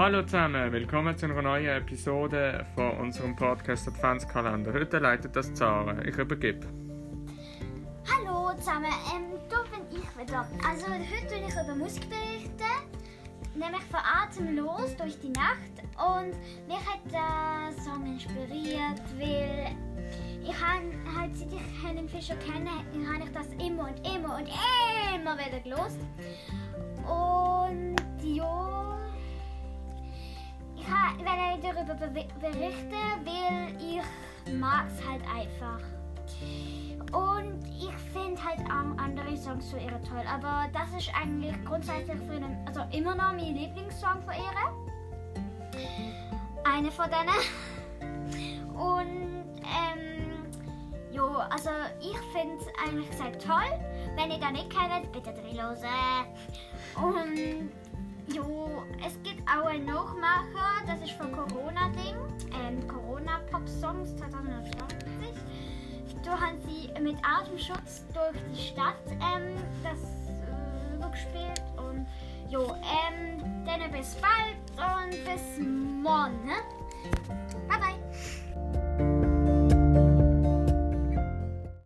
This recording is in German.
Hallo zusammen, willkommen zu einer neuen Episode von unserem Podcast Adventskalender. Heute leitet das Zara. Ich übergebe. Hallo zusammen, ähm, da bin ich wieder. Also heute will ich über Musik berichten, nämlich von Atemlos durch die Nacht. Und mich hat der Song inspiriert, weil ich habe halt seit ich Helen Fischer kenne, habe ich das immer und immer und immer wieder gelost. Und ich ha- will darüber be berichten, weil ich mag es halt einfach. Und ich finde halt auch andere Songs von ihr toll. Aber das ist eigentlich grundsätzlich für einen, also immer noch mein Lieblingssong von ihr. Eine von denen. Und ähm, jo, also ich finde es eigentlich sehr toll. Wenn ihr das nicht kennt, bitte reinhören. Und Corona-Pop-Songs 2020. Da haben sie mit Atemschutz durch die Stadt ähm, das äh, gespielt. Und jo, ähm, dann bis bald und bis morgen. Ne?